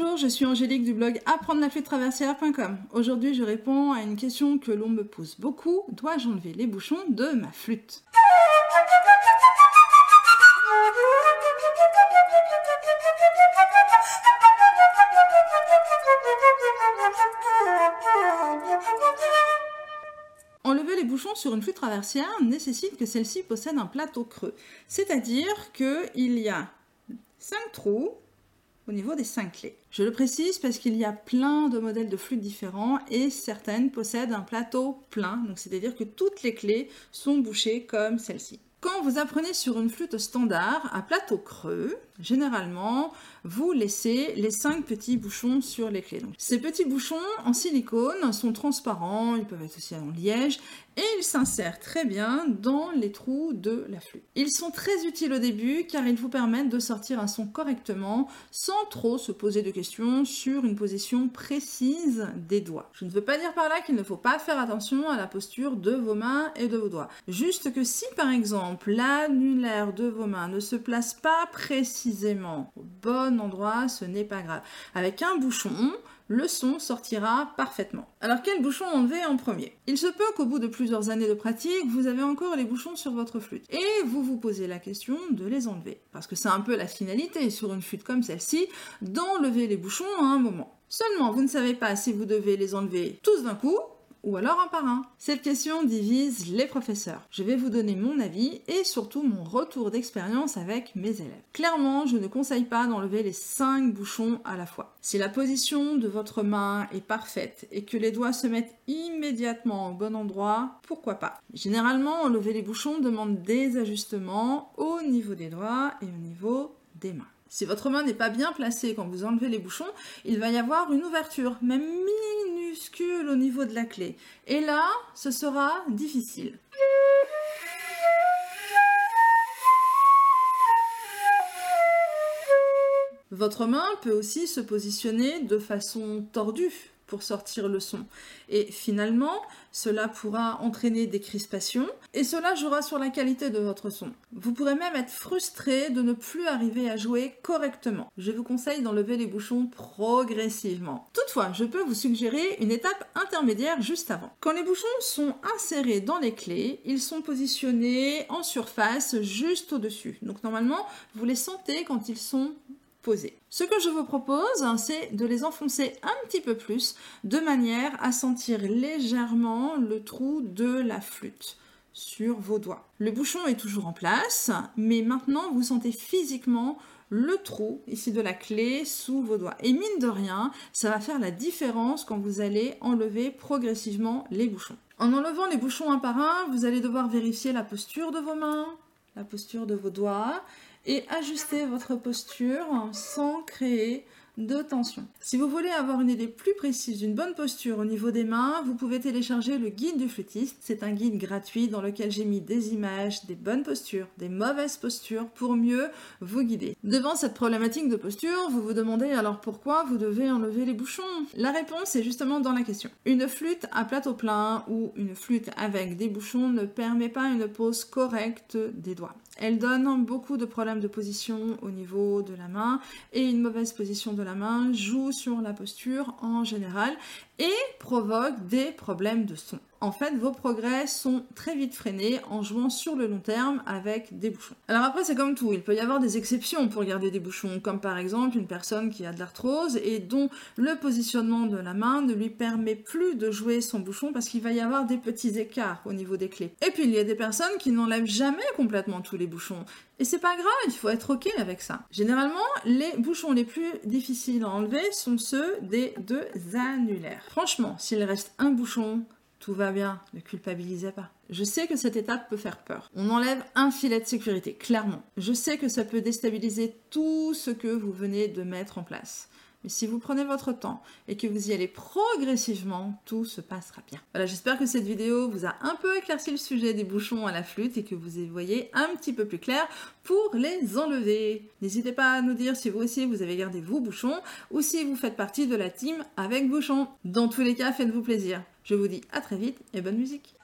Bonjour, je suis Angélique du blog apprendre la flûte traversière.com. Aujourd'hui, je réponds à une question que l'on me pose beaucoup. Dois-je enlever les bouchons de ma flûte? Enlever les bouchons sur une flûte traversière nécessite que celle-ci possède un plateau creux. C'est-à-dire qu'il y a 5 trous au niveau des 5 clés. Je le précise parce qu'il y a plein de modèles de flûtes différents et certaines possèdent un plateau plein, donc c'est-à-dire que toutes les clés sont bouchées comme celle-ci. Quand vous apprenez sur une flûte standard à plateau creux, généralement, vous laissez les cinq petits bouchons sur les clés. ces petits bouchons en silicone sont transparents, ils peuvent être aussi en liège, et ils s'insèrent très bien dans les trous de la flûte. Ils sont très utiles au début car ils vous permettent de sortir un son correctement sans trop se poser de questions sur une position précise des doigts. Je ne veux pas dire par là qu'il ne faut pas faire attention à la posture de vos mains et de vos doigts. Juste que si par exemple l'annulaire de vos mains ne se place pas précisément au bon endroit, ce n'est pas grave. Avec un bouchon, le son sortira parfaitement. Alors quel bouchon enlever en premier? Il se peut qu'au bout de plusieurs années de pratique, vous avez encore les bouchons sur votre flûte et vous vous posez la question de les enlever. Parce que c'est un peu la finalité sur une flûte comme celle-ci, d'enlever les bouchons à un moment. Seulement, vous ne savez pas si vous devez les enlever tous d'un coup ou alors un par un Cette question divise les professeurs. Je vais vous donner mon avis et surtout mon retour d'expérience avec mes élèves. Clairement, je ne conseille pas d'enlever les 5 bouchons à la fois. Si la position de votre main est parfaite et que les doigts se mettent immédiatement au bon endroit, pourquoi pas? Généralement, enlever les bouchons demande des ajustements au niveau des doigts et au niveau des mains. Si votre main n'est pas bien placée quand vous enlevez les bouchons, il va y avoir une ouverture, même minuscule au niveau de la clé. Et là, ce sera difficile. Votre main peut aussi se positionner de façon tordue pour sortir le son. Et finalement, cela pourra entraîner des crispations et cela jouera sur la qualité de votre son. Vous pourrez même être frustré de ne plus arriver à jouer correctement. Je vous conseille d'enlever les bouchons progressivement. Toutefois, je peux vous suggérer une étape intermédiaire juste avant. Quand les bouchons sont insérés dans les clés, ils sont positionnés en surface juste au-dessus. Donc normalement, vous les sentez quand ils sont ce que je vous propose, hein, c'est de les enfoncer un petit peu plus, de manière à sentir légèrement le trou de la flûte sur vos doigts. Le bouchon est toujours en place, mais maintenant vous sentez physiquement le trou ici de la clé sous vos doigts. Et mine de rien, ça va faire la différence quand vous allez enlever progressivement les bouchons. En enlevant les bouchons un par un, vous allez devoir vérifier la posture de vos mains, la posture de vos doigts et ajuster votre posture sans créer de tension. Si vous voulez avoir une idée plus précise d'une bonne posture au niveau des mains, vous pouvez télécharger le guide du flûtiste. C'est un guide gratuit dans lequel j'ai mis des images, des bonnes postures, des mauvaises postures pour mieux vous guider. Devant cette problématique de posture, vous vous demandez alors pourquoi vous devez enlever les bouchons La réponse est justement dans la question. Une flûte à plateau plein ou une flûte avec des bouchons ne permet pas une pose correcte des doigts. Elle donne beaucoup de problèmes de position au niveau de la main et une mauvaise position de main joue sur la posture en général et provoque des problèmes de son. En fait, vos progrès sont très vite freinés en jouant sur le long terme avec des bouchons. Alors après, c'est comme tout, il peut y avoir des exceptions pour garder des bouchons, comme par exemple une personne qui a de l'arthrose et dont le positionnement de la main ne lui permet plus de jouer son bouchon parce qu'il va y avoir des petits écarts au niveau des clés. Et puis il y a des personnes qui n'enlèvent jamais complètement tous les bouchons. Et c'est pas grave, il faut être ok avec ça. Généralement, les bouchons les plus difficiles à enlever sont ceux des deux annulaires. Franchement, s'il reste un bouchon, tout va bien, ne culpabilisez pas. Je sais que cette étape peut faire peur. On enlève un filet de sécurité, clairement. Je sais que ça peut déstabiliser tout ce que vous venez de mettre en place. Mais si vous prenez votre temps et que vous y allez progressivement, tout se passera bien. Voilà, j'espère que cette vidéo vous a un peu éclairci le sujet des bouchons à la flûte et que vous y voyez un petit peu plus clair pour les enlever. N'hésitez pas à nous dire si vous aussi vous avez gardé vos bouchons ou si vous faites partie de la team avec bouchons. Dans tous les cas, faites-vous plaisir. Je vous dis à très vite et bonne musique